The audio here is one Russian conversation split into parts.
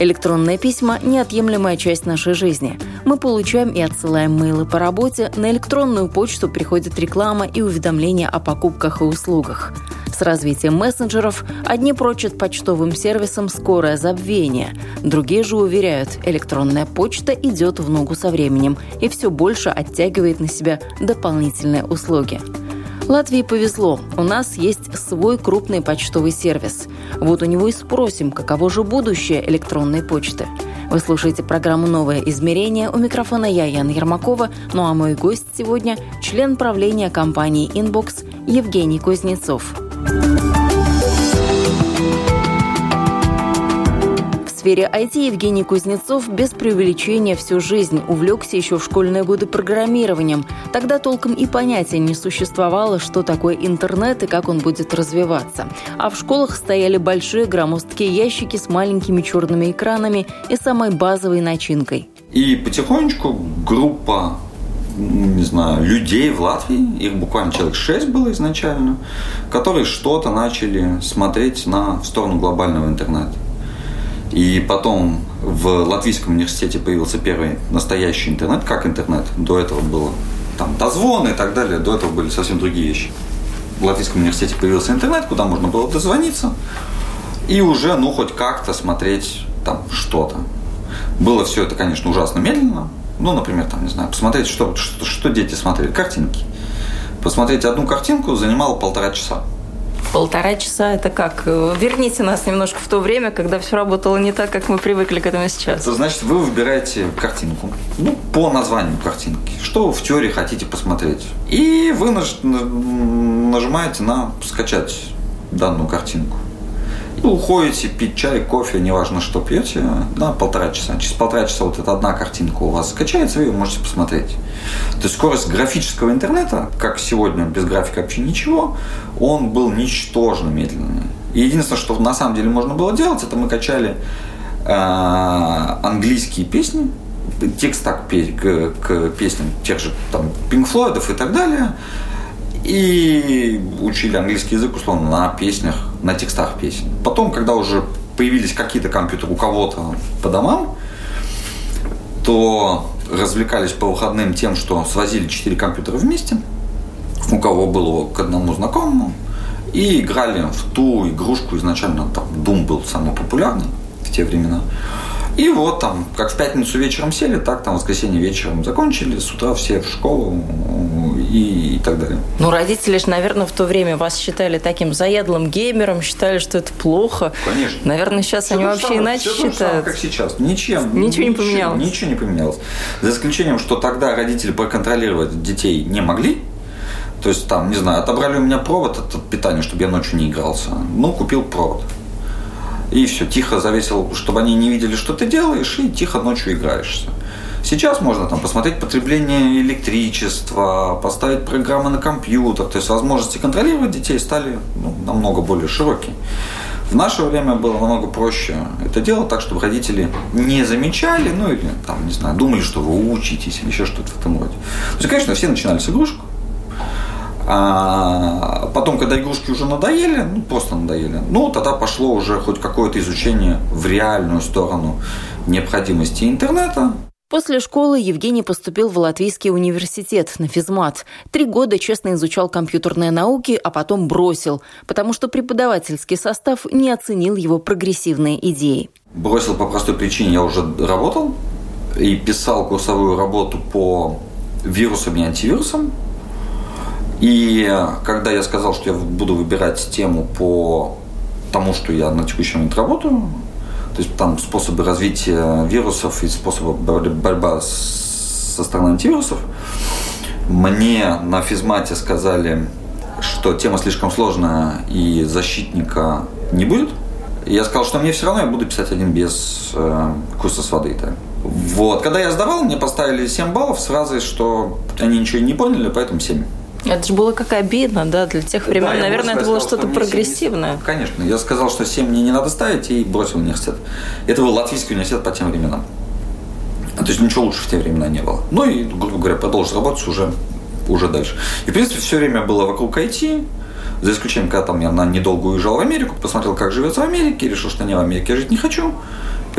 Электронные письма – неотъемлемая часть нашей жизни. Мы получаем и отсылаем мейлы по работе, на электронную почту приходит реклама и уведомления о покупках и услугах. С развитием мессенджеров одни прочат почтовым сервисам скорое забвение, другие же уверяют, электронная почта идет в ногу со временем и все больше оттягивает на себя дополнительные услуги. Латвии повезло. У нас есть свой крупный почтовый сервис. Вот у него и спросим, каково же будущее электронной почты. Вы слушаете программу «Новое измерение». У микрофона я, Яна Ермакова. Ну а мой гость сегодня – член правления компании «Inbox» Евгений Кузнецов. Сфере IT Евгений Кузнецов без преувеличения всю жизнь увлекся еще в школьные годы программированием. Тогда толком и понятия не существовало, что такое интернет и как он будет развиваться. А в школах стояли большие громоздкие ящики с маленькими черными экранами и самой базовой начинкой. И потихонечку группа не знаю, людей в Латвии, их буквально человек шесть было изначально, которые что-то начали смотреть на, в сторону глобального интернета. И потом в Латвийском университете появился первый настоящий интернет, как интернет. До этого было там дозвон и так далее, до этого были совсем другие вещи. В Латвийском университете появился интернет, куда можно было дозвониться и уже, ну, хоть как-то смотреть там что-то. Было все это, конечно, ужасно медленно. Ну, например, там, не знаю, посмотреть, что, что, что дети смотрели, картинки. Посмотреть одну картинку занимало полтора часа. Полтора часа – это как? Верните нас немножко в то время, когда все работало не так, как мы привыкли к этому сейчас. Это значит, вы выбираете картинку, ну, по названию картинки, что в теории хотите посмотреть. И вы нажимаете на «скачать» данную картинку. И уходите пить чай, кофе, неважно что пьете, на полтора часа. Через полтора часа вот эта одна картинка у вас скачается, вы ее можете посмотреть. То есть скорость графического интернета, как сегодня без графика вообще ничего, он был ничтожно медленный. И единственное, что на самом деле можно было делать, это мы качали э, английские песни, текст так к, к песням тех же там Pink Floyd и так далее, и учили английский язык, условно, на песнях, на текстах песен. Потом, когда уже появились какие-то компьютеры у кого-то по домам, то развлекались по выходным тем, что свозили четыре компьютера вместе, у кого было к одному знакомому, и играли в ту игрушку изначально, там Doom был самый популярный в те времена. И вот там, как в пятницу вечером сели, так там в воскресенье вечером закончили, с утра все в школу и, и так далее. Ну, родители же, наверное, в то время вас считали таким заядлым геймером, считали, что это плохо. Конечно. Наверное, сейчас все они вообще самое, иначе все считают. Самое, как сейчас. Ничем. Ничего, ничего не поменялось. Ничего не поменялось. За исключением, что тогда родители проконтролировать детей не могли. То есть, там, не знаю, отобрали у меня провод от питания, чтобы я ночью не игрался. Ну, купил провод. И все, тихо завесил, чтобы они не видели, что ты делаешь, и тихо ночью играешься. Сейчас можно там посмотреть потребление электричества, поставить программы на компьютер, то есть возможности контролировать детей стали ну, намного более широкие. В наше время было намного проще это делать так, чтобы родители не замечали, ну или там, не знаю, думали, что вы учитесь или еще что-то в этом роде. То есть, конечно, все начинали с игрушек, а потом, когда игрушки уже надоели, ну просто надоели, ну тогда пошло уже хоть какое-то изучение в реальную сторону необходимости интернета. После школы Евгений поступил в Латвийский университет на физмат. Три года честно изучал компьютерные науки, а потом бросил, потому что преподавательский состав не оценил его прогрессивные идеи. Бросил по простой причине, я уже работал и писал курсовую работу по вирусам и антивирусам. И когда я сказал, что я буду выбирать тему по тому, что я на текущий момент работаю, то есть там способы развития вирусов и способы борьбы со стороны антивирусов, мне на физмате сказали, что тема слишком сложная и защитника не будет. И я сказал, что мне все равно, я буду писать один без э, курса с воды. Да. Вот. Когда я сдавал, мне поставили 7 баллов с фразой, что они ничего не поняли, поэтому 7. Это же было как обидно, да, для тех времен. Да, Наверное, это было что-то прогрессивное. 7, конечно. Я сказал, что 7 мне не надо ставить и бросил университет. Это был латвийский университет по тем временам. То есть ничего лучше в те времена не было. Ну и, грубо говоря, продолжил работать уже, уже дальше. И, в принципе, все время было вокруг IT, за исключением, когда там я на недолго уезжал в Америку, посмотрел, как живется в Америке, решил, что не в Америке жить не хочу.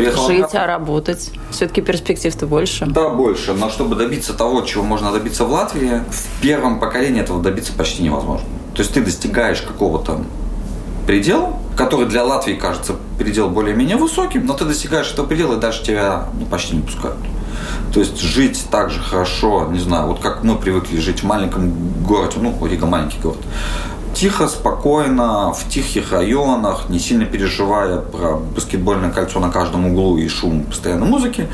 Приехал Жить, а работать? Все-таки перспектив-то больше? Да, больше. Но чтобы добиться того, чего можно добиться в Латвии, в первом поколении этого добиться почти невозможно. То есть ты достигаешь какого-то предела, который для Латвии кажется предел более-менее высоким, но ты достигаешь этого предела, и дальше тебя ну, почти не пускают. То есть жить так же хорошо, не знаю, вот как мы привыкли жить в маленьком городе, ну, Рига маленький город, тихо, спокойно, в тихих районах, не сильно переживая про баскетбольное кольцо на каждом углу и шум постоянной музыки.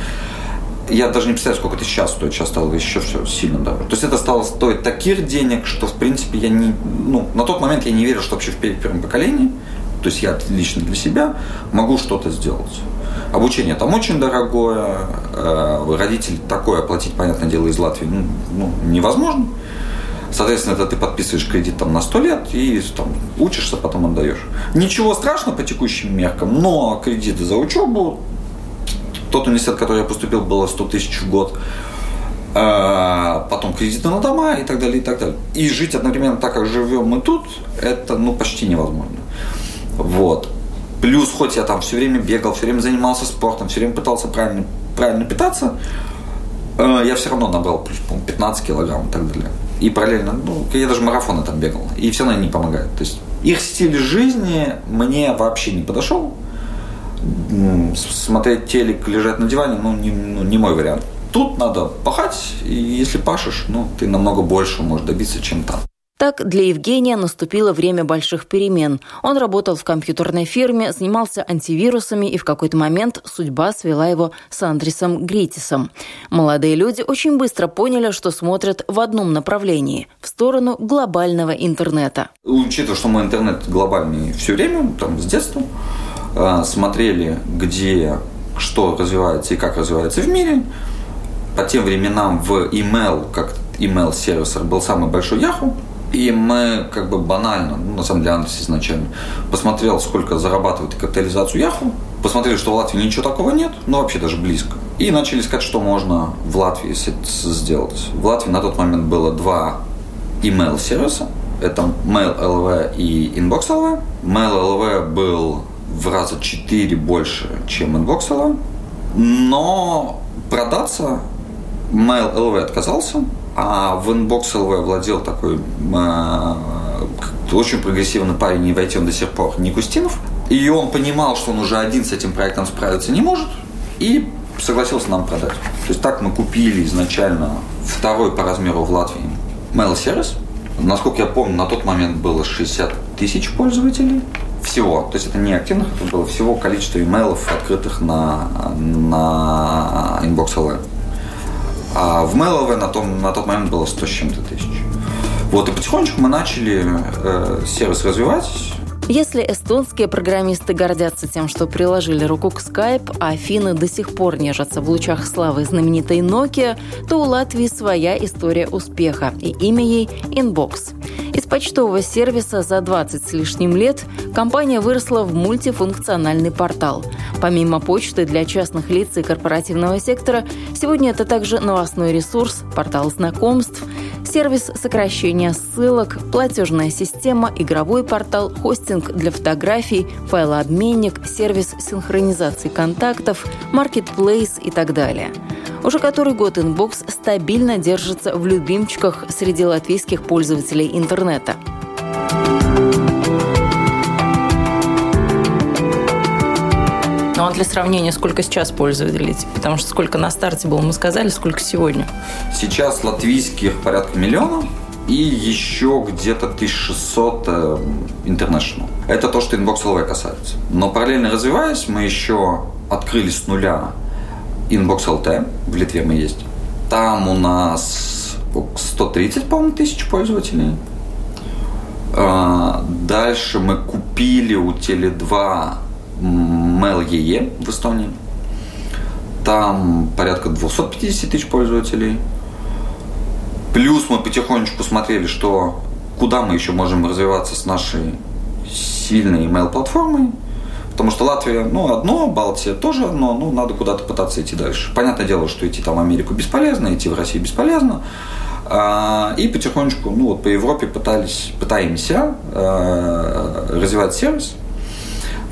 Я даже не представляю, сколько это сейчас стоит. Сейчас стало еще все сильно дороже. То есть это стало стоить таких денег, что, в принципе, я не... Ну, на тот момент я не верил, что вообще в первом поколении, то есть я лично для себя могу что-то сделать. Обучение там очень дорогое, э, родители такое оплатить, понятное дело, из Латвии ну, ну, невозможно. Соответственно, это ты подписываешь кредит там на 100 лет и там, учишься, потом отдаешь. Ничего страшного по текущим меркам, но кредиты за учебу, тот университет, в который я поступил, было 100 тысяч в год, а, потом кредиты на дома и так далее, и так далее. И жить одновременно так, как живем мы тут, это ну, почти невозможно. Вот. Плюс, хоть я там все время бегал, все время занимался спортом, все время пытался правильно, правильно питаться, э, я все равно набрал плюс, 15 килограмм и так далее и параллельно, ну, я даже марафоны там бегал, и все равно не помогает. То есть их стиль жизни мне вообще не подошел. Смотреть телек, лежать на диване, ну, не, ну, не мой вариант. Тут надо пахать, и если пашешь, ну, ты намного больше можешь добиться, чем там. Так, для Евгения наступило время больших перемен. Он работал в компьютерной фирме, занимался антивирусами, и в какой-то момент судьба свела его с Андресом Гритисом. Молодые люди очень быстро поняли, что смотрят в одном направлении – в сторону глобального интернета. Учитывая, что мы интернет глобальный все время, там, с детства, а, смотрели, где что развивается и как развивается в мире. По тем временам в email, как email сервисер был самый большой Yahoo, и мы как бы банально, ну, на самом деле Андрес изначально, посмотрел, сколько зарабатывает капитализацию Яху, посмотрели, что в Латвии ничего такого нет, ну вообще даже близко. И начали искать, что можно в Латвии сделать. В Латвии на тот момент было два email сервиса. Это Mail.lv и Inbox.lv. Mail.lv был в раза четыре больше, чем Inbox.lv. Но продаться Mail.lv отказался, а в LV владел такой э, очень прогрессивный парень, и войти он до сих пор, Никустинов. И он понимал, что он уже один с этим проектом справиться не может, и согласился нам продать. То есть так мы купили изначально второй по размеру в Латвии mail сервис. Насколько я помню, на тот момент было 60 тысяч пользователей всего. То есть это не активных, это было всего количество имейлов, открытых на, на Inbox LV. А в Mail.lv на, том, на тот момент было 100 с чем-то тысяч. Вот, и потихонечку мы начали э, сервис развивать. Если эстонские программисты гордятся тем, что приложили руку к Skype, а финны до сих пор нежатся в лучах славы знаменитой Nokia, то у Латвии своя история успеха, и имя ей Inbox. Из почтового сервиса за 20 с лишним лет компания выросла в мультифункциональный портал. Помимо почты для частных лиц и корпоративного сектора, сегодня это также новостной ресурс, портал знакомств, сервис сокращения ссылок, платежная система, игровой портал, хостинг для фотографий, файлообменник, сервис синхронизации контактов, маркетплейс и так далее. Уже который год Inbox стабильно держится в любимчиках среди латвийских пользователей интернета. Ну а для сравнения, сколько сейчас пользователей? Потому что сколько на старте было, мы сказали, сколько сегодня? Сейчас латвийских порядка миллиона и еще где-то 1600 э, international. Это то, что Inbox LV касается. Но параллельно развиваясь, мы еще открыли с нуля Inbox LT, в Литве мы есть. Там у нас 130, по-моему, тысяч пользователей. А, дальше мы купили у Теле2 Mail.ee в Эстонии. Там порядка 250 тысяч пользователей. Плюс мы потихонечку смотрели, что куда мы еще можем развиваться с нашей сильной email-платформой. Потому что Латвия, ну, одно, Балтия тоже одно, ну, надо куда-то пытаться идти дальше. Понятное дело, что идти там в Америку бесполезно, идти в Россию бесполезно. А, и потихонечку, ну, вот по Европе пытались, пытаемся а, развивать сервис.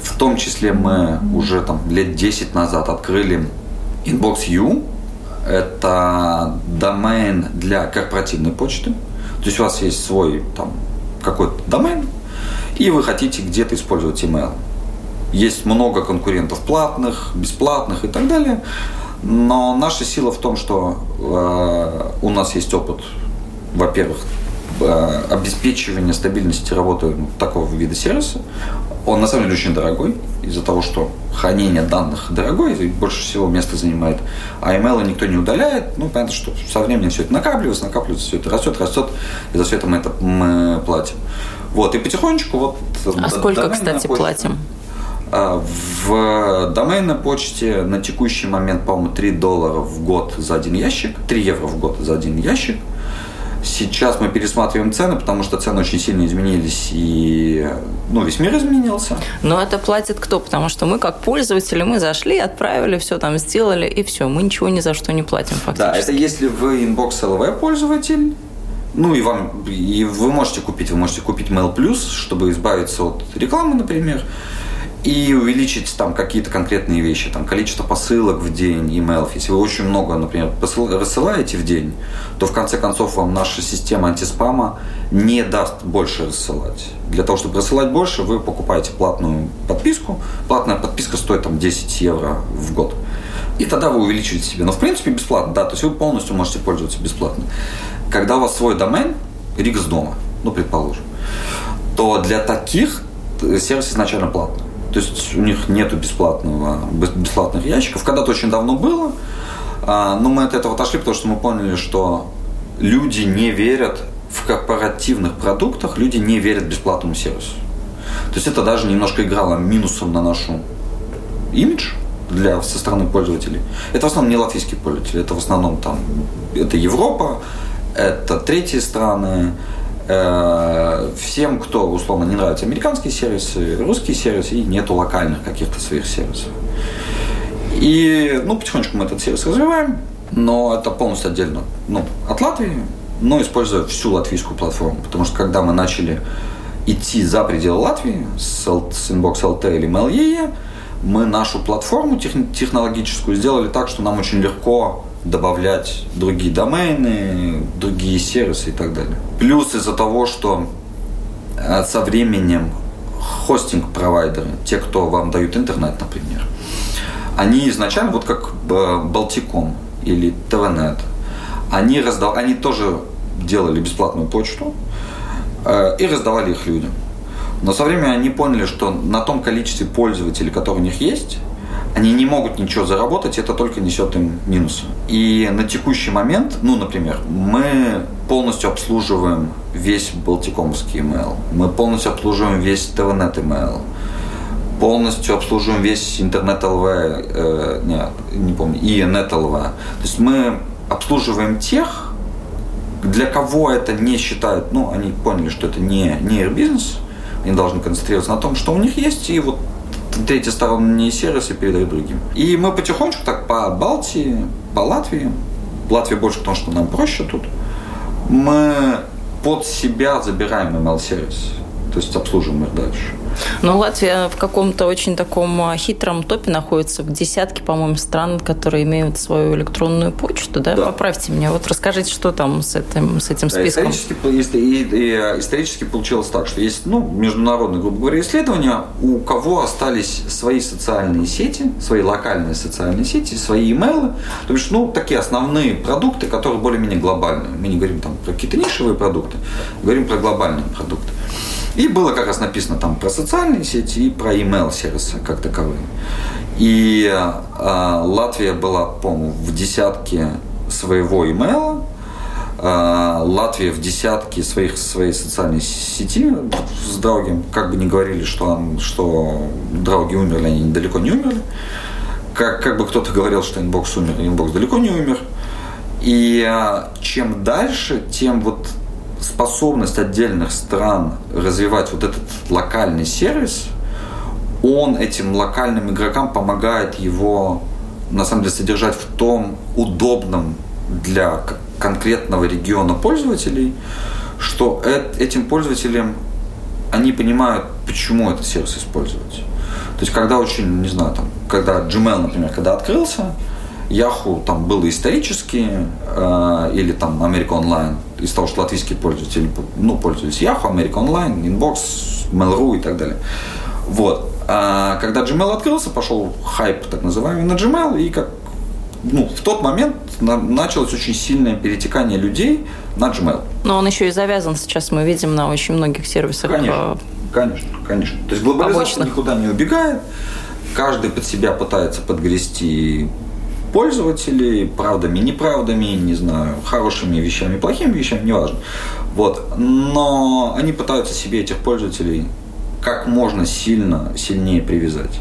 В том числе мы уже там лет 10 назад открыли Inbox U. Это домен для корпоративной почты. То есть у вас есть свой там какой-то домен, и вы хотите где-то использовать email. Есть много конкурентов платных, бесплатных и так далее. Но наша сила в том, что э, у нас есть опыт, во-первых, э, обеспечивания стабильности работы такого вида сервиса. Он на самом деле очень дорогой, из-за того, что хранение данных дорогое, и больше всего места занимает. А email никто не удаляет. Ну, понятно, что со временем все это накапливается, накапливается, все это растет, растет, и за все это мы это мы платим. Вот, и потихонечку вот... А сколько, кстати, почта, платим? А, в доменной почте на текущий момент, по-моему, 3 доллара в год за один ящик, 3 евро в год за один ящик. Сейчас мы пересматриваем цены, потому что цены очень сильно изменились, и ну, весь мир изменился. Но это платит кто? Потому что мы, как пользователи, мы зашли, отправили, все там сделали, и все. Мы ничего ни за что не платим фактически. Да, это если вы Inbox LV пользователь, ну и вам, и вы можете купить, вы можете купить Mail Plus, чтобы избавиться от рекламы, например, и увеличить там какие-то конкретные вещи, там количество посылок в день, имейлов. Если вы очень много, например, рассылаете в день, то в конце концов вам наша система антиспама не даст больше рассылать. Для того, чтобы рассылать больше, вы покупаете платную подписку. Платная подписка стоит там 10 евро в год. И тогда вы увеличиваете себе. Но в принципе бесплатно, да, то есть вы полностью можете пользоваться бесплатно когда у вас свой домен, Рикс дома, ну, предположим, то для таких сервис изначально платный. То есть у них нету бесплатного, бесплатных ящиков. Когда-то очень давно было, а, но мы от этого отошли, потому что мы поняли, что люди не верят в корпоративных продуктах, люди не верят бесплатному сервису. То есть это даже немножко играло минусом на нашу имидж для, со стороны пользователей. Это в основном не латвийские пользователи, это в основном там, это Европа, это третьи страны, всем, кто, условно, не нравятся американские сервисы, русские сервисы, и нету локальных каких-то своих сервисов. И, ну, потихонечку мы этот сервис развиваем, но это полностью отдельно, ну, от Латвии, но используя всю латвийскую платформу, потому что когда мы начали идти за пределы Латвии с, Inbox LT или MailEE, мы нашу платформу технологическую сделали так, что нам очень легко добавлять другие домены, другие сервисы и так далее. Плюс из-за того, что э, со временем хостинг-провайдеры, те, кто вам дают интернет, например, они изначально, вот как Балтиком или ТВНет, они, раздав... они тоже делали бесплатную почту э, и раздавали их людям. Но со временем они поняли, что на том количестве пользователей, которые у них есть, они не могут ничего заработать, это только несет им минусы. И на текущий момент, ну, например, мы полностью обслуживаем весь Балтикомский email, мы полностью обслуживаем весь ТВНет email, полностью обслуживаем весь интернет ЛВ, э, не, не помню, и нет ЛВ. То есть мы обслуживаем тех, для кого это не считают, ну, они поняли, что это не, не бизнес, они должны концентрироваться на том, что у них есть, и вот третьи сторонние сервисы передают другим. И мы потихонечку так по Балтии, по Латвии, Латвия больше потому, что нам проще тут, мы под себя забираем ML-сервис, то есть обслуживаем их дальше. Но Латвия в каком-то очень таком а, хитром топе находится, в десятке, по-моему, стран, которые имеют свою электронную почту, да? да. Поправьте меня. Вот расскажите, что там с этим, с этим списком. Исторически, исторически получилось так, что есть ну, международные, грубо говоря, исследования, у кого остались свои социальные сети, свои локальные социальные сети, свои имейлы, то есть, ну, такие основные продукты, которые более-менее глобальные. Мы не говорим там про какие-то нишевые продукты, говорим про глобальные продукты. И было как раз написано там про социальные сети и про email сервисы как таковые. И э, Латвия была, по-моему, в десятке своего имейла. Латвия в десятке своих, своей социальной сети с Драуги, как бы ни говорили, что, он, что Драуги умерли, они далеко не умерли. Как, как бы кто-то говорил, что Inbox умер, Inbox далеко не умер. И а, чем дальше, тем вот способность отдельных стран развивать вот этот локальный сервис, он этим локальным игрокам помогает его на самом деле содержать в том удобном для конкретного региона пользователей, что этим пользователям они понимают, почему этот сервис использовать. То есть, когда очень, не знаю, там, когда Gmail, например, когда открылся, Yahoo там было исторически, э, или там America Online, из того, что латвийские пользователи, ну, пользовались Yahoo, America Online, Inbox, Mail.ru и так далее. Вот. А когда Gmail открылся, пошел хайп так называемый на Gmail, и как ну, в тот момент началось очень сильное перетекание людей на Gmail. Но он еще и завязан сейчас, мы видим, на очень многих сервисах. Конечно, конечно, конечно. То есть глобализация побочных. никуда не убегает, каждый под себя пытается подгрести пользователей, правдами, неправдами, не знаю, хорошими вещами, плохими вещами, неважно. Вот. Но они пытаются себе этих пользователей как можно сильно, сильнее привязать.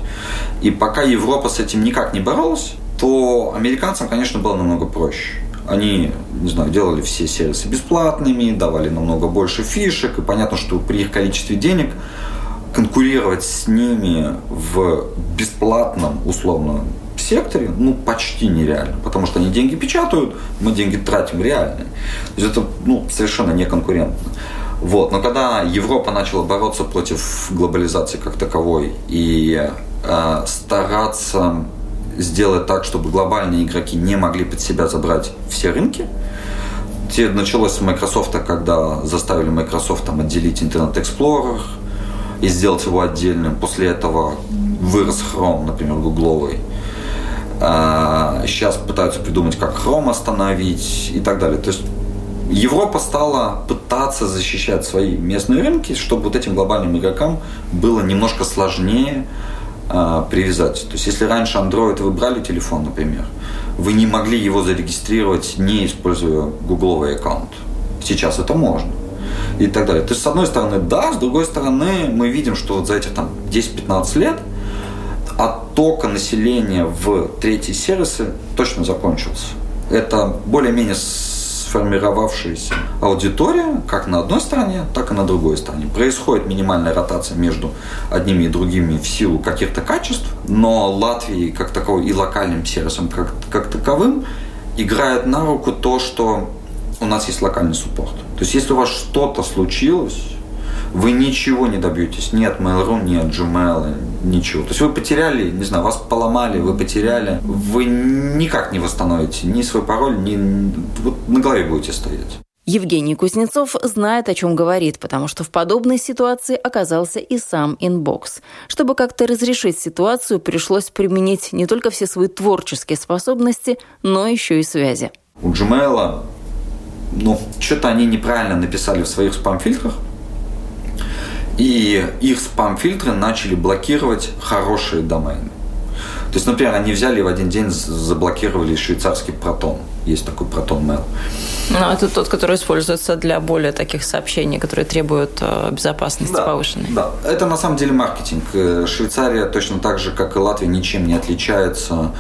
И пока Европа с этим никак не боролась, то американцам, конечно, было намного проще. Они, не знаю, делали все сервисы бесплатными, давали намного больше фишек, и понятно, что при их количестве денег конкурировать с ними в бесплатном, условно, секторе, ну, почти нереально, потому что они деньги печатают, мы деньги тратим реальные. То есть это, ну, совершенно не конкурентно. Вот. Но когда Европа начала бороться против глобализации как таковой и э, стараться сделать так, чтобы глобальные игроки не могли под себя забрать все рынки, те началось с Microsoft, когда заставили Microsoft там, отделить Internet Explorer и сделать его отдельным. После этого вырос Chrome, например, гугловый. Сейчас а, пытаются придумать, как Chrome остановить и так далее. То есть Европа стала пытаться защищать свои местные рынки, чтобы вот этим глобальным игрокам было немножко сложнее э, привязать. То есть, если раньше Android вы брали телефон, например, вы не могли его зарегистрировать, не используя гугловый аккаунт. Сейчас это можно. И так далее. То есть, с одной стороны, да, с другой стороны, мы видим, что вот за этих там 10-15 лет оттока населения в третьи сервисы точно закончился. Это более-менее сформировавшаяся аудитория как на одной стороне, так и на другой стороне. Происходит минимальная ротация между одними и другими в силу каких-то качеств, но Латвии как таковой и локальным сервисом как, как таковым играет на руку то, что у нас есть локальный суппорт. То есть если у вас что-то случилось, вы ничего не добьетесь ни от Mail.ru, ни от Gmail, ничего. То есть вы потеряли, не знаю, вас поломали, вы потеряли, вы никак не восстановите ни свой пароль, ни вот на голове будете стоять. Евгений Кузнецов знает, о чем говорит, потому что в подобной ситуации оказался и сам Inbox. Чтобы как-то разрешить ситуацию, пришлось применить не только все свои творческие способности, но еще и связи. У Gmail, ну, что-то они неправильно написали в своих спам-фильтрах, и их спам-фильтры начали блокировать хорошие домены. То есть, например, они взяли в один день заблокировали швейцарский протон. Есть такой протон mail. Ну, это тот, который используется для более таких сообщений, которые требуют э, безопасности да, повышенной. Да, это на самом деле маркетинг. Э, Швейцария точно так же, как и Латвия, ничем не отличается.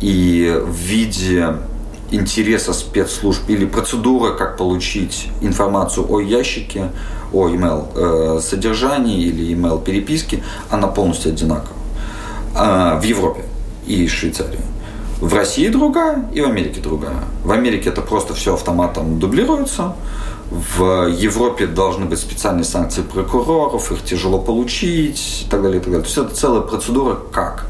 И в виде интереса спецслужб или процедуры, как получить информацию о ящике, о email э, содержании или email переписке, она полностью одинакова. Э, в Европе и Швейцарии. В России другая и в Америке другая. В Америке это просто все автоматом дублируется. В Европе должны быть специальные санкции прокуроров, их тяжело получить и так далее. И так далее. То есть это целая процедура как.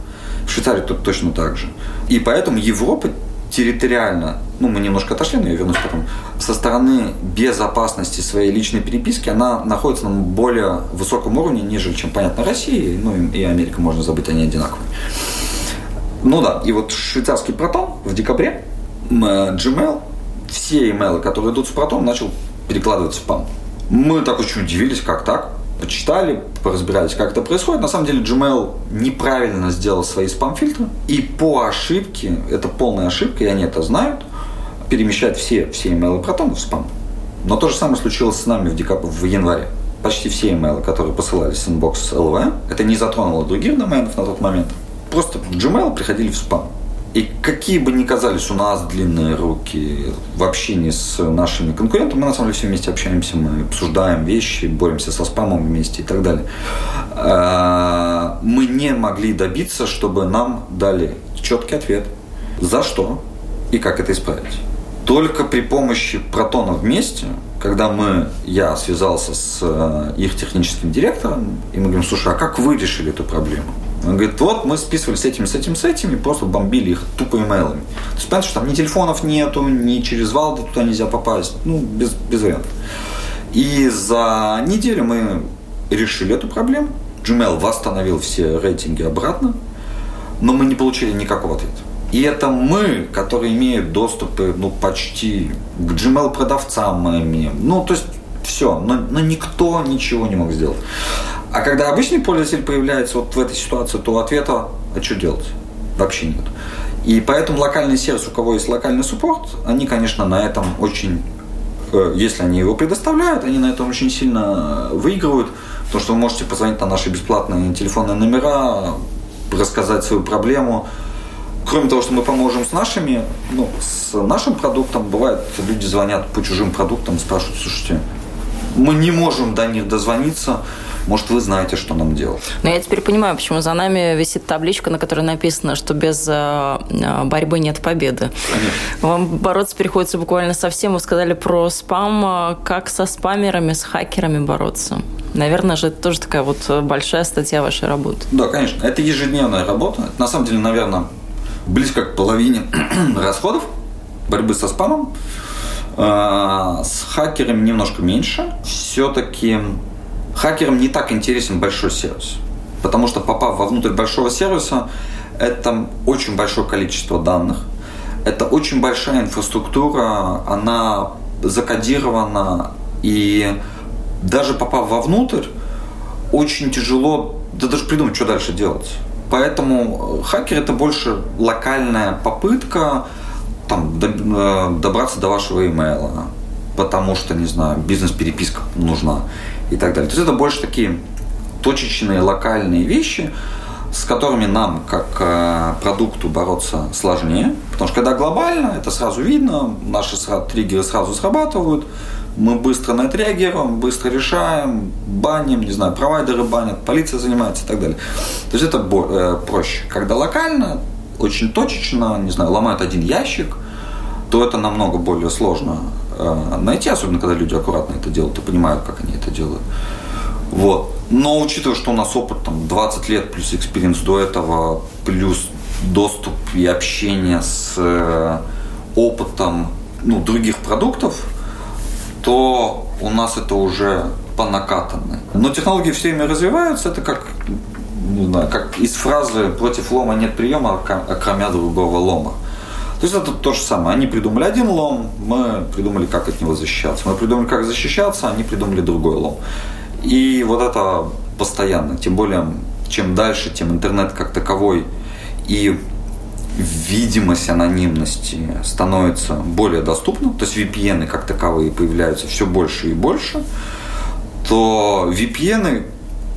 В Швейцарии тут точно так же. И поэтому Европа территориально, ну, мы немножко отошли, но я вернусь потом, со стороны безопасности своей личной переписки, она находится на более высоком уровне, нежели чем, понятно, Россия, ну, и Америка, можно забыть, они одинаковые. Ну да, и вот швейцарский протон в декабре, Gmail, все имейлы, которые идут с протон, начал перекладывать в спам. Мы так очень удивились, как так? Почитали, поразбирались, как это происходит. На самом деле Gmail неправильно сделал свои спам-фильтры. И по ошибке, это полная ошибка, и они это знают, перемещать все, все email протоны в спам. Но то же самое случилось с нами в, декаб... в январе. Почти все email, которые посылались с Inbox LV, это не затронуло других доменов на тот момент, просто в Gmail приходили в спам. И какие бы ни казались у нас длинные руки в общении с нашими конкурентами, мы на самом деле все вместе общаемся, мы обсуждаем вещи, боремся со спамом вместе и так далее. А, мы не могли добиться, чтобы нам дали четкий ответ, за что и как это исправить. Только при помощи протонов вместе, когда мы, я связался с э, их техническим директором, и мы говорим, слушай, а как вы решили эту проблему? Он говорит, вот мы списывали с этим, с этим, с этим, и просто бомбили их тупо имейлами. То есть, понятно, что там ни телефонов нету, ни через валды туда нельзя попасть. Ну, без, без вариантов. И за неделю мы решили эту проблему. Gmail восстановил все рейтинги обратно, но мы не получили никакого ответа. И это мы, которые имеют доступы, ну, почти к Gmail продавцам мы имеем. Ну, то есть все, но, но никто ничего не мог сделать. А когда обычный пользователь появляется вот в этой ситуации, то ответа, а что делать? Вообще нет. И поэтому локальный сервис, у кого есть локальный суппорт, они, конечно, на этом очень, э, если они его предоставляют, они на этом очень сильно выигрывают, потому что вы можете позвонить на наши бесплатные телефонные номера, рассказать свою проблему. Кроме того, что мы поможем с нашими, ну, с нашим продуктом, бывает, люди звонят по чужим продуктам, спрашивают, слушайте, мы не можем до них дозвониться, может, вы знаете, что нам делать. Но я теперь понимаю, почему за нами висит табличка, на которой написано, что без э, э, борьбы нет победы. Конечно. Вам бороться приходится буквально со всем. Вы сказали про спам. Как со спамерами, с хакерами бороться? Наверное же, это тоже такая вот большая статья вашей работы. Да, конечно. Это ежедневная работа. Это, на самом деле, наверное, близко к половине расходов борьбы со спамом. Э, с хакерами немножко меньше. Все-таки Хакерам не так интересен большой сервис. Потому что попав вовнутрь большого сервиса, это очень большое количество данных, это очень большая инфраструктура, она закодирована, и даже попав вовнутрь, очень тяжело да даже придумать, что дальше делать. Поэтому хакер это больше локальная попытка там, э, добраться до вашего имейла, потому что, не знаю, бизнес-переписка нужна и так далее. То есть это больше такие точечные, локальные вещи, с которыми нам, как э, продукту, бороться сложнее. Потому что когда глобально, это сразу видно, наши триггеры сразу срабатывают, мы быстро на это реагируем, быстро решаем, баним, не знаю, провайдеры банят, полиция занимается и так далее. То есть это э, проще. Когда локально, очень точечно, не знаю, ломают один ящик, то это намного более сложно найти, особенно когда люди аккуратно это делают и понимают, как они это делают. Вот. Но учитывая, что у нас опыт там 20 лет плюс experience до этого, плюс доступ и общение с э, опытом ну, других продуктов, то у нас это уже по накатанной. Но технологии все время развиваются, это как не знаю, как из фразы «против лома нет приема, а кроме другого лома». То есть это то же самое. Они придумали один лом, мы придумали, как от него защищаться. Мы придумали, как защищаться, они придумали другой лом. И вот это постоянно. Тем более, чем дальше, тем интернет как таковой и видимость анонимности становится более доступна, то есть VPN как таковые появляются все больше и больше, то VPN,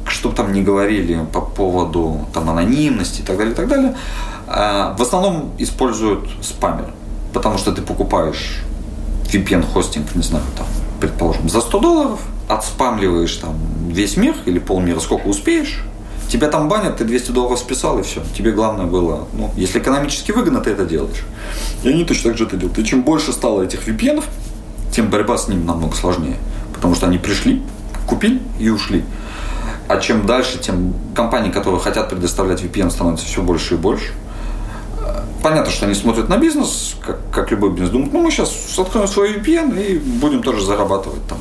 что бы там ни говорили по поводу там, анонимности и так далее, и так далее, в основном используют спамер, потому что ты покупаешь VPN-хостинг, не знаю, там, предположим, за 100 долларов, отспамливаешь там весь мир или полмира, сколько успеешь, тебя там банят, ты 200 долларов списал, и все. Тебе главное было, ну, если экономически выгодно, ты это делаешь. И они точно так же это делают. И чем больше стало этих VPN, тем борьба с ним намного сложнее. Потому что они пришли, купили и ушли. А чем дальше, тем компании, которые хотят предоставлять VPN, становится все больше и больше понятно, что они смотрят на бизнес, как, как любой бизнес, думают, ну мы сейчас откроем свой VPN и будем тоже зарабатывать там.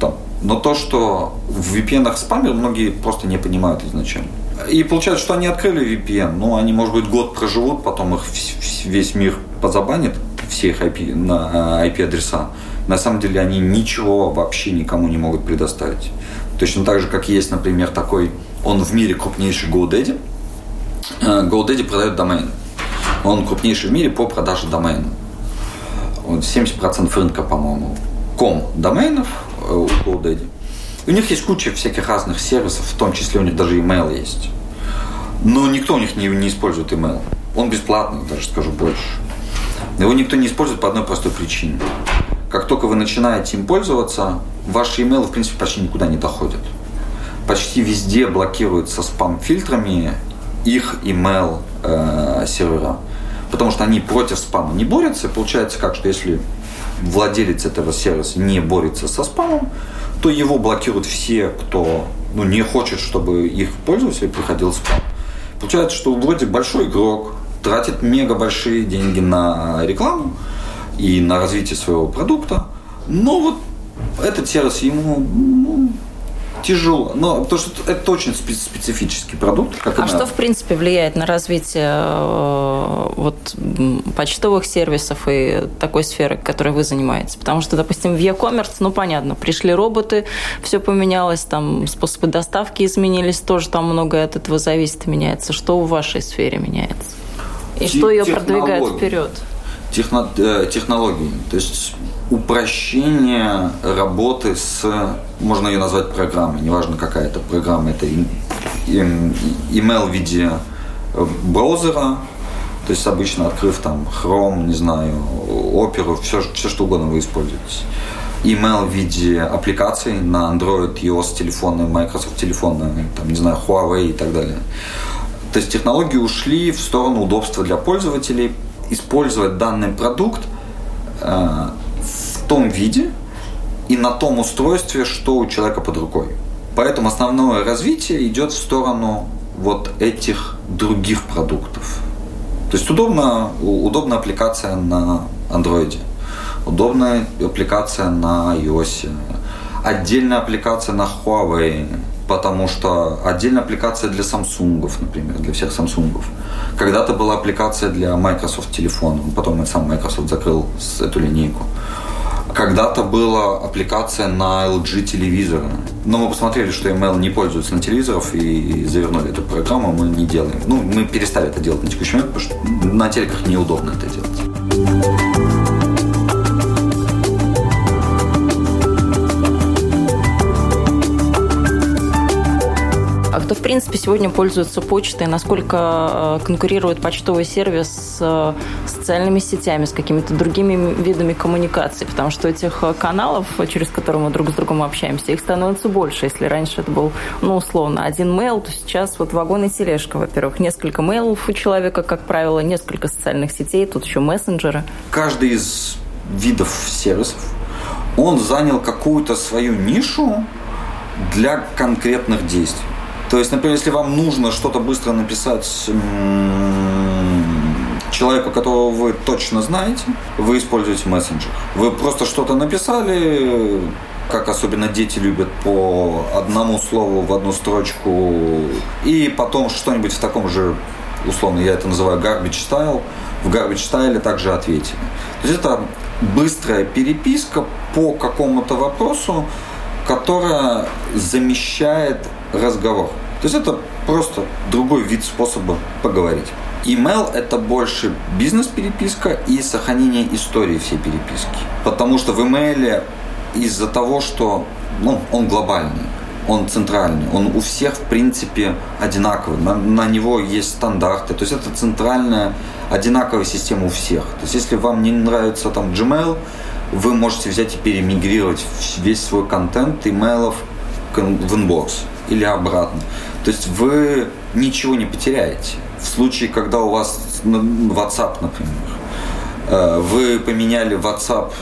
там. Но то, что в VPN спамер, многие просто не понимают изначально. И получается, что они открыли VPN, ну они, может быть, год проживут, потом их весь мир позабанит, все их IP, на IP-адреса. На самом деле они ничего вообще никому не могут предоставить. Точно так же, как есть, например, такой, он в мире крупнейший GoDaddy. Э, GoDaddy продает домен. Он крупнейший в мире по продаже домена. 70% рынка, по-моему, ком доменов э, у GoDaddy. У них есть куча всяких разных сервисов, в том числе у них даже email есть. Но никто у них не, не использует email. Он бесплатный, даже скажу больше. Его никто не использует по одной простой причине. Как только вы начинаете им пользоваться, ваши имейлы, в принципе, почти никуда не доходят. Почти везде блокируются спам-фильтрами их email э, сервера. Потому что они против спама не борются. Получается как, что если владелец этого сервиса не борется со спамом, то его блокируют все, кто ну, не хочет, чтобы их пользователь приходил спам. Получается, что вроде большой игрок тратит мега большие деньги на рекламу и на развитие своего продукта, но вот этот сервис ему ну, тяжело. Но потому что это очень специфический продукт. Как а что, в принципе, влияет на развитие э, вот, почтовых сервисов и такой сферы, которой вы занимаетесь? Потому что, допустим, в e-commerce, ну, понятно, пришли роботы, все поменялось, там способы доставки изменились, тоже там многое от этого зависит меняется. Что в вашей сфере меняется? И что ее продвигает вперед? Техно, э, технологии. То есть упрощение работы с, можно ее назвать программой, неважно какая это программа, это email в виде э, браузера, то есть обычно открыв там Chrome, не знаю, Opera, все, все что угодно вы используете. Email в виде аппликаций на Android, iOS телефоны, Microsoft телефоны, там, не знаю, Huawei и так далее. То есть технологии ушли в сторону удобства для пользователей, использовать данный продукт э, том виде и на том устройстве, что у человека под рукой. Поэтому основное развитие идет в сторону вот этих других продуктов. То есть удобно, удобная аппликация на Android, удобная аппликация на iOS, отдельная аппликация на Huawei, потому что отдельная аппликация для Samsung, например, для всех Samsung. Когда-то была аппликация для Microsoft телефона, потом сам Microsoft закрыл эту линейку. Когда-то была аппликация на LG телевизоры. Но мы посмотрели, что email не пользуется на телевизорах и завернули эту программу, мы не делаем. Ну, мы перестали это делать на текущий момент, потому что на телеках неудобно это делать. В принципе, сегодня пользуется почтой, насколько э, конкурирует почтовый сервис с э, социальными сетями, с какими-то другими видами коммуникации, потому что этих э, каналов, через которые мы друг с другом общаемся, их становится больше. Если раньше это был, ну, условно, один мейл, то сейчас вот вагон и тележка, во-первых. Несколько мейлов у человека, как правило, несколько социальных сетей, тут еще мессенджеры. Каждый из видов сервисов, он занял какую-то свою нишу для конкретных действий. То есть, например, если вам нужно что-то быстро написать человеку, которого вы точно знаете, вы используете мессенджер. Вы просто что-то написали, как особенно дети любят по одному слову в одну строчку, и потом что-нибудь в таком же, условно, я это называю garbage style, в garbage style также ответили. То есть это быстрая переписка по какому-то вопросу, которая замещает разговор. То есть это просто другой вид способа поговорить. Email – это больше бизнес-переписка и сохранение истории всей переписки. Потому что в email из-за того, что ну, он глобальный, он центральный, он у всех, в принципе, одинаковый. На, на него есть стандарты. То есть это центральная, одинаковая система у всех. То есть если вам не нравится там Gmail, вы можете взять и перемигрировать весь свой контент имейлов в Inbox или обратно. То есть вы ничего не потеряете. В случае, когда у вас WhatsApp, например, э, вы поменяли WhatsApp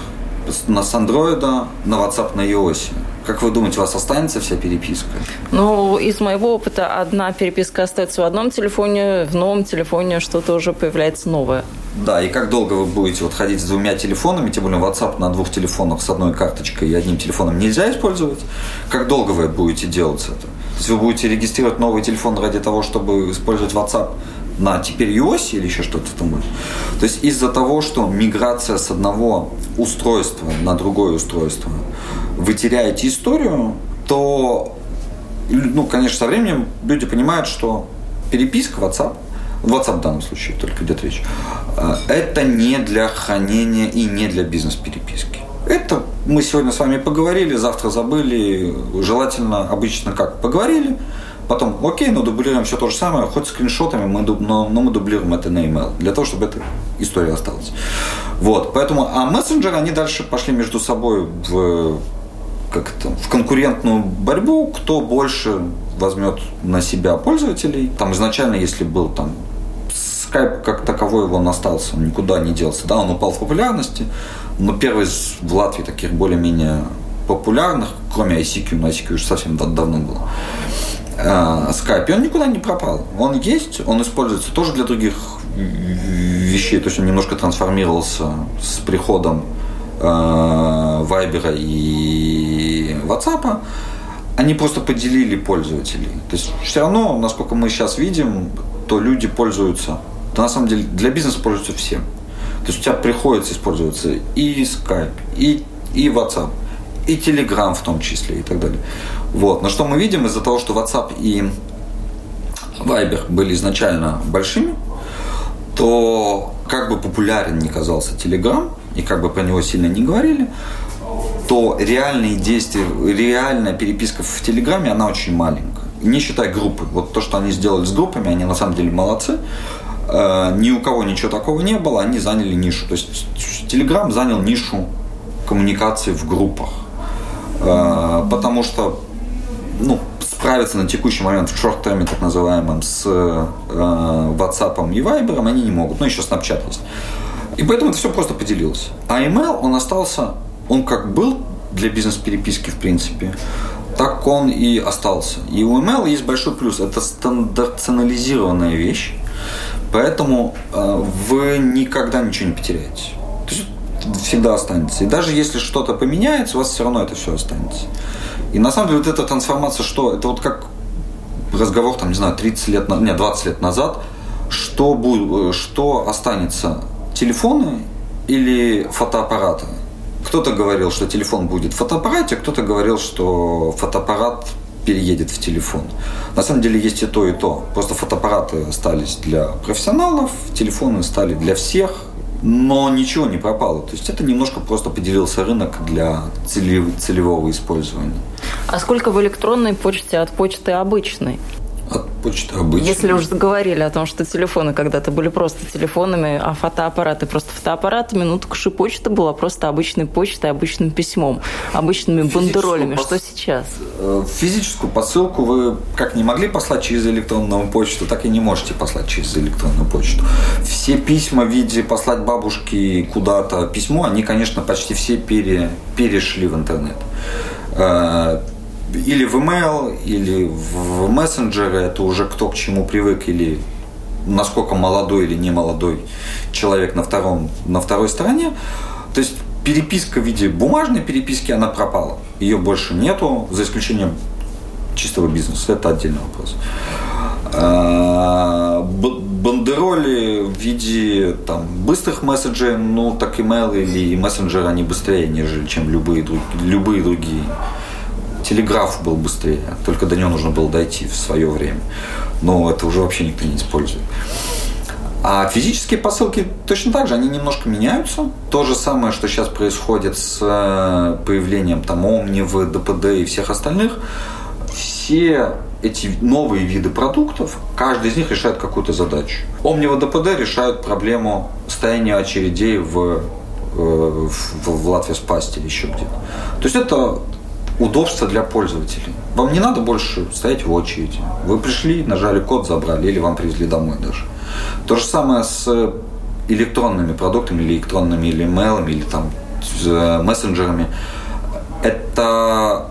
на с Android на WhatsApp на iOS. Как вы думаете, у вас останется вся переписка? Ну, из моего опыта одна переписка остается в одном телефоне, в новом телефоне что-то уже появляется новое. Да, и как долго вы будете вот ходить с двумя телефонами, тем более WhatsApp на двух телефонах с одной карточкой и одним телефоном нельзя использовать. Как долго вы будете делать это? Есть вы будете регистрировать новый телефон ради того, чтобы использовать WhatsApp на теперь iOS или еще что-то там будет. То есть из-за того, что миграция с одного устройства на другое устройство, вы теряете историю, то, ну, конечно, со временем люди понимают, что переписка WhatsApp – WhatsApp в данном случае только идет речь, э, это не для хранения и не для бизнес-переписки. Это мы сегодня с вами поговорили, завтра забыли. Желательно обычно как? Поговорили, потом, окей, но дублируем все то же самое, хоть скриншотами, мы, но, но мы дублируем это на email, для того, чтобы эта история осталась. Вот, поэтому, а мессенджеры, они дальше пошли между собой в как это, в конкурентную борьбу, кто больше возьмет на себя пользователей. Там изначально, если был там Skype как таковой, он остался, он никуда не делся. Да, он упал в популярности, но первый из в Латвии таких более-менее популярных, кроме ICQ, но ICQ уже совсем давно было, Skype, и он никуда не пропал. Он есть, он используется тоже для других вещей, то есть он немножко трансформировался с приходом Вайбера и WhatsApp, они просто поделили пользователей. То есть все равно, насколько мы сейчас видим, то люди пользуются, то на самом деле для бизнеса пользуются всем. То есть у тебя приходится использоваться и Skype, и, и WhatsApp, и Telegram в том числе, и так далее. Вот. Но что мы видим из-за того, что WhatsApp и Viber были изначально большими, то как бы популярен не казался Telegram, и как бы про него сильно не говорили, то реальные действия, реальная переписка в Телеграме, она очень маленькая. Не считая группы. Вот то, что они сделали с группами, они на самом деле молодцы. Э, ни у кого ничего такого не было, они заняли нишу. То есть Телеграм занял нишу коммуникации в группах. Э, потому что ну, справиться на текущий момент в шорт-терме, так называемом, с э, WhatsApp и Viber они не могут. Ну, еще Snapchat есть. И поэтому это все просто поделилось. А email, он остался, он как был для бизнес-переписки, в принципе, так он и остался. И у email есть большой плюс. Это стандартизированная вещь. Поэтому э, вы никогда ничего не потеряете. То есть всегда останется. И даже если что-то поменяется, у вас все равно это все останется. И на самом деле вот эта трансформация, что это вот как разговор, там, не знаю, 30 лет, нет, 20 лет назад, что, будет, что останется телефоны или фотоаппараты. Кто-то говорил, что телефон будет в фотоаппарате, кто-то говорил, что фотоаппарат переедет в телефон. На самом деле есть и то, и то. Просто фотоаппараты остались для профессионалов, телефоны стали для всех, но ничего не пропало. То есть это немножко просто поделился рынок для целевого использования. А сколько в электронной почте от почты обычной? От почты обычно. Если уже заговорили о том, что телефоны когда-то были просто телефонами, а фотоаппараты просто фотоаппаратами, ну так же почта была просто обычной почтой, обычным письмом, обычными бандеролями. Пос... Что сейчас? Э, физическую посылку вы как не могли послать через электронную почту, так и не можете послать через электронную почту. Все письма в виде послать бабушке куда-то письмо, они, конечно, почти все пере... перешли в интернет э, или в email, или в мессенджеры, это уже кто к чему привык, или насколько молодой или не молодой человек на, втором, на второй стороне. То есть переписка в виде бумажной переписки, она пропала. Ее больше нету, за исключением чистого бизнеса. Это отдельный вопрос. А, бандероли в виде там, быстрых месседжей, ну так email или мессенджеры, они быстрее, нежели чем любые, любые другие телеграф был быстрее, только до него нужно было дойти в свое время. Но это уже вообще никто не использует. А физические посылки точно так же, они немножко меняются. То же самое, что сейчас происходит с э, появлением там Омнивы, ДПД и всех остальных. Все эти новые виды продуктов, каждый из них решает какую-то задачу. Омнива ДПД решают проблему стояния очередей в, э, в, в Латвии спасти или еще где-то. То есть это удобство для пользователей. Вам не надо больше стоять в очереди. Вы пришли, нажали код, забрали, или вам привезли домой даже. То же самое с электронными продуктами, или электронными, или имейлами, или там э, мессенджерами. Это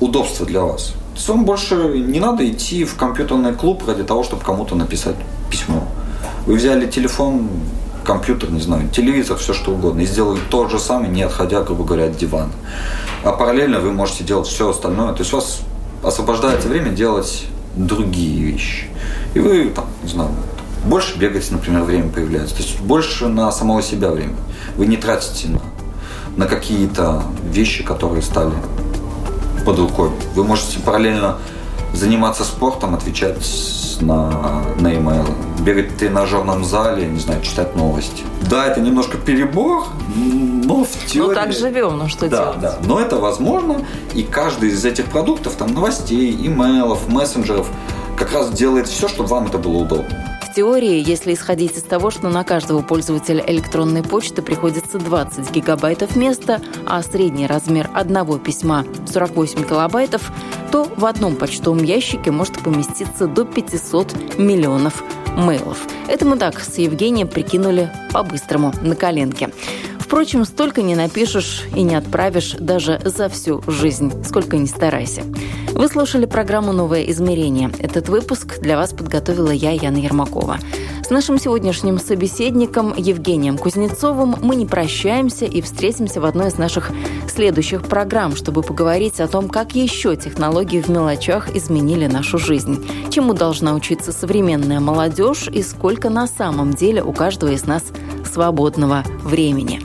удобство для вас. То есть вам больше не надо идти в компьютерный клуб ради того, чтобы кому-то написать письмо. Вы взяли телефон, компьютер, не знаю, телевизор, все что угодно, и сделали то же самое, не отходя, грубо говоря, от дивана а параллельно вы можете делать все остальное. То есть у вас освобождается время делать другие вещи. И вы, там, не знаю, больше бегаете, например, время появляется. То есть больше на самого себя время. Вы не тратите на, на какие-то вещи, которые стали под рукой. Вы можете параллельно заниматься спортом, отвечать на, на email, бегать в тренажерном зале, не знаю, читать новости. Да, это немножко перебор, но в теории... Ну так живем, ну что да, делать? Да, но это возможно, и каждый из этих продуктов, там, новостей, имейлов, мессенджеров, как раз делает все, чтобы вам это было удобно. В теории, если исходить из того, что на каждого пользователя электронной почты приходится 20 гигабайтов места, а средний размер одного письма 48 килобайтов, то в одном почтовом ящике может поместиться до 500 миллионов мейлов. Это мы так с Евгением прикинули по-быстрому на коленке. Впрочем, столько не напишешь и не отправишь даже за всю жизнь, сколько ни старайся. Вы слушали программу «Новое измерение». Этот выпуск для вас подготовила я, Яна Ермакова. С нашим сегодняшним собеседником Евгением Кузнецовым мы не прощаемся и встретимся в одной из наших следующих программ, чтобы поговорить о том, как еще технологии в мелочах изменили нашу жизнь, чему должна учиться современная молодежь и сколько на самом деле у каждого из нас свободного времени.